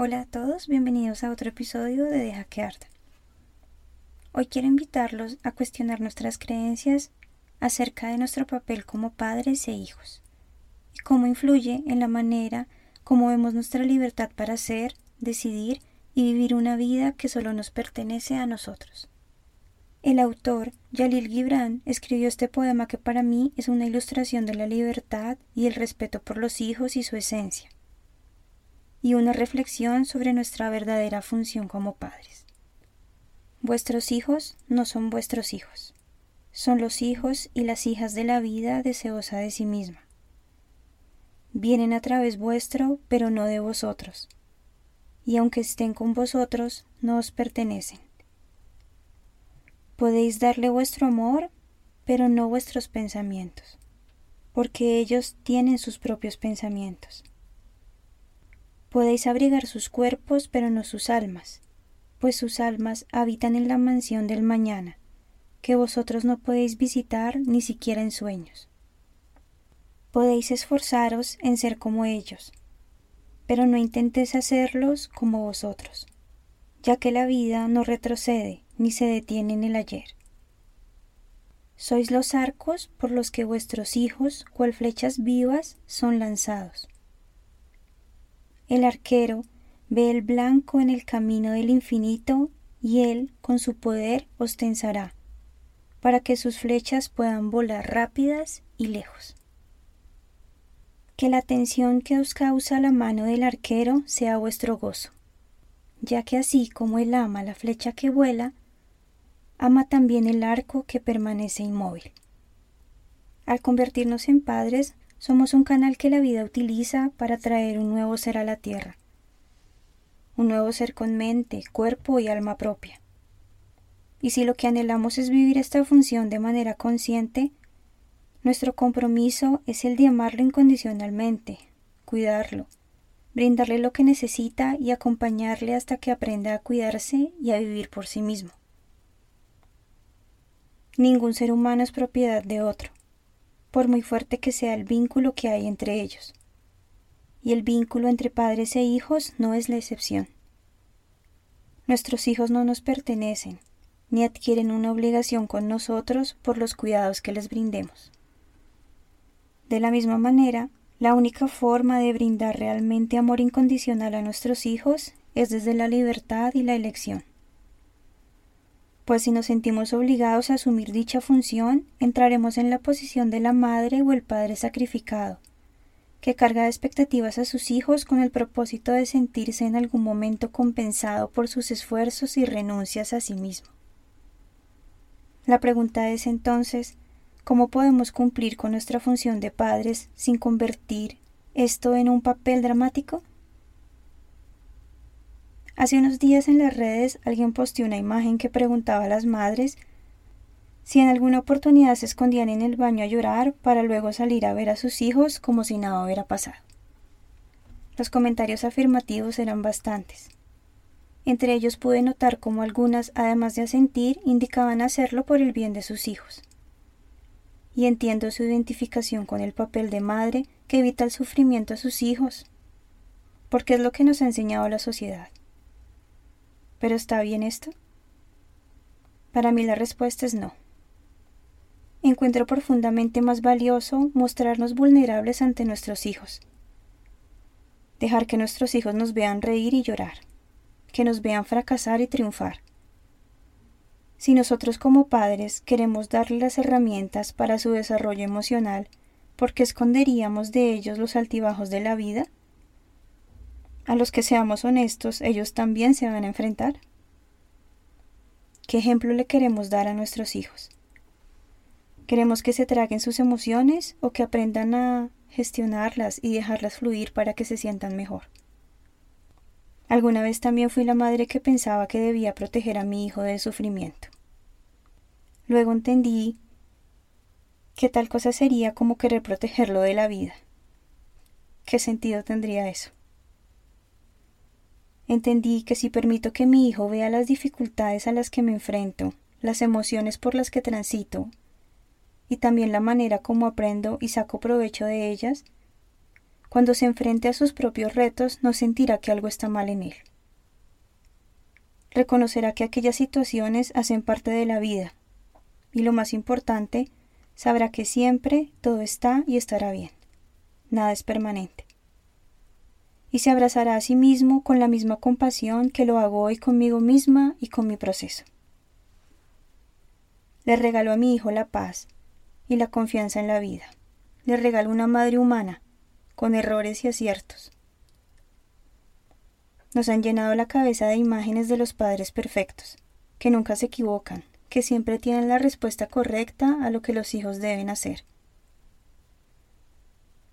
Hola a todos, bienvenidos a otro episodio de Deja que arda. Hoy quiero invitarlos a cuestionar nuestras creencias acerca de nuestro papel como padres e hijos y cómo influye en la manera como vemos nuestra libertad para ser, decidir y vivir una vida que solo nos pertenece a nosotros. El autor, Yalil Gibran, escribió este poema que para mí es una ilustración de la libertad y el respeto por los hijos y su esencia y una reflexión sobre nuestra verdadera función como padres. Vuestros hijos no son vuestros hijos, son los hijos y las hijas de la vida deseosa de sí misma. Vienen a través vuestro, pero no de vosotros, y aunque estén con vosotros, no os pertenecen. Podéis darle vuestro amor, pero no vuestros pensamientos, porque ellos tienen sus propios pensamientos. Podéis abrigar sus cuerpos, pero no sus almas, pues sus almas habitan en la mansión del mañana, que vosotros no podéis visitar ni siquiera en sueños. Podéis esforzaros en ser como ellos, pero no intentéis hacerlos como vosotros, ya que la vida no retrocede ni se detiene en el ayer. Sois los arcos por los que vuestros hijos, cual flechas vivas, son lanzados. El arquero ve el blanco en el camino del infinito y él con su poder os tensará, para que sus flechas puedan volar rápidas y lejos. Que la tensión que os causa la mano del arquero sea vuestro gozo, ya que así como él ama la flecha que vuela, ama también el arco que permanece inmóvil. Al convertirnos en padres, somos un canal que la vida utiliza para traer un nuevo ser a la tierra. Un nuevo ser con mente, cuerpo y alma propia. Y si lo que anhelamos es vivir esta función de manera consciente, nuestro compromiso es el de amarlo incondicionalmente, cuidarlo, brindarle lo que necesita y acompañarle hasta que aprenda a cuidarse y a vivir por sí mismo. Ningún ser humano es propiedad de otro por muy fuerte que sea el vínculo que hay entre ellos. Y el vínculo entre padres e hijos no es la excepción. Nuestros hijos no nos pertenecen, ni adquieren una obligación con nosotros por los cuidados que les brindemos. De la misma manera, la única forma de brindar realmente amor incondicional a nuestros hijos es desde la libertad y la elección pues si nos sentimos obligados a asumir dicha función, entraremos en la posición de la madre o el padre sacrificado, que carga de expectativas a sus hijos con el propósito de sentirse en algún momento compensado por sus esfuerzos y renuncias a sí mismo. La pregunta es entonces, ¿cómo podemos cumplir con nuestra función de padres sin convertir esto en un papel dramático? Hace unos días en las redes alguien posteó una imagen que preguntaba a las madres si en alguna oportunidad se escondían en el baño a llorar para luego salir a ver a sus hijos como si nada hubiera pasado. Los comentarios afirmativos eran bastantes. Entre ellos pude notar cómo algunas, además de asentir, indicaban hacerlo por el bien de sus hijos. Y entiendo su identificación con el papel de madre que evita el sufrimiento a sus hijos, porque es lo que nos ha enseñado la sociedad. ¿Pero está bien esto? Para mí la respuesta es no. Encuentro profundamente más valioso mostrarnos vulnerables ante nuestros hijos. Dejar que nuestros hijos nos vean reír y llorar. que nos vean fracasar y triunfar. Si nosotros como padres queremos darle las herramientas para su desarrollo emocional, ¿por qué esconderíamos de ellos los altibajos de la vida? A los que seamos honestos, ellos también se van a enfrentar. ¿Qué ejemplo le queremos dar a nuestros hijos? ¿Queremos que se traguen sus emociones o que aprendan a gestionarlas y dejarlas fluir para que se sientan mejor? Alguna vez también fui la madre que pensaba que debía proteger a mi hijo del sufrimiento. Luego entendí que tal cosa sería como querer protegerlo de la vida. ¿Qué sentido tendría eso? Entendí que si permito que mi hijo vea las dificultades a las que me enfrento, las emociones por las que transito, y también la manera como aprendo y saco provecho de ellas, cuando se enfrente a sus propios retos no sentirá que algo está mal en él. Reconocerá que aquellas situaciones hacen parte de la vida y lo más importante, sabrá que siempre todo está y estará bien. Nada es permanente. Y se abrazará a sí mismo con la misma compasión que lo hago hoy conmigo misma y con mi proceso. Le regalo a mi hijo la paz y la confianza en la vida. Le regalo una madre humana con errores y aciertos. Nos han llenado la cabeza de imágenes de los padres perfectos, que nunca se equivocan, que siempre tienen la respuesta correcta a lo que los hijos deben hacer.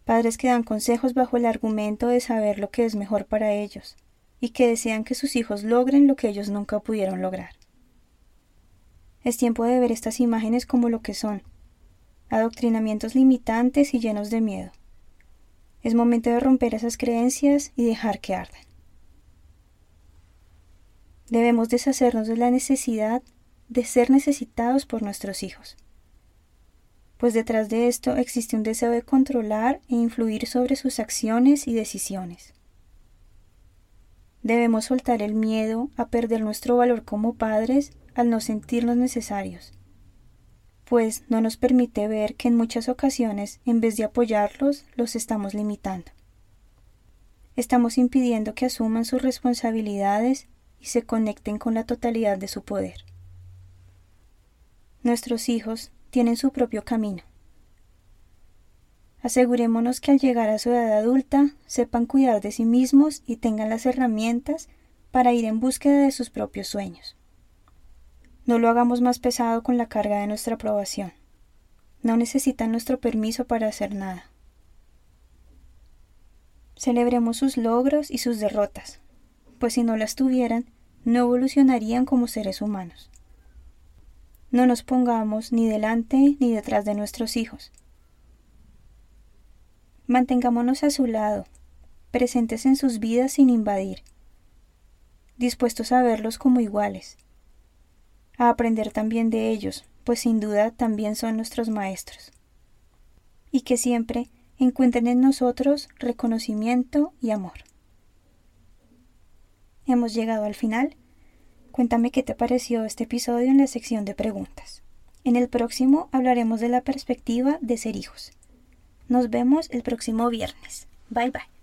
Padres que dan consejos bajo el argumento de saber lo que es mejor para ellos, y que desean que sus hijos logren lo que ellos nunca pudieron lograr. Es tiempo de ver estas imágenes como lo que son, adoctrinamientos limitantes y llenos de miedo. Es momento de romper esas creencias y dejar que arden. Debemos deshacernos de la necesidad de ser necesitados por nuestros hijos. Pues detrás de esto existe un deseo de controlar e influir sobre sus acciones y decisiones. Debemos soltar el miedo a perder nuestro valor como padres al no sentirnos necesarios pues no nos permite ver que en muchas ocasiones, en vez de apoyarlos, los estamos limitando. Estamos impidiendo que asuman sus responsabilidades y se conecten con la totalidad de su poder. Nuestros hijos tienen su propio camino. Asegurémonos que al llegar a su edad adulta sepan cuidar de sí mismos y tengan las herramientas para ir en búsqueda de sus propios sueños. No lo hagamos más pesado con la carga de nuestra aprobación. No necesitan nuestro permiso para hacer nada. Celebremos sus logros y sus derrotas, pues si no las tuvieran, no evolucionarían como seres humanos. No nos pongamos ni delante ni detrás de nuestros hijos. Mantengámonos a su lado, presentes en sus vidas sin invadir, dispuestos a verlos como iguales a aprender también de ellos, pues sin duda también son nuestros maestros. Y que siempre encuentren en nosotros reconocimiento y amor. Hemos llegado al final. Cuéntame qué te pareció este episodio en la sección de preguntas. En el próximo hablaremos de la perspectiva de ser hijos. Nos vemos el próximo viernes. Bye bye.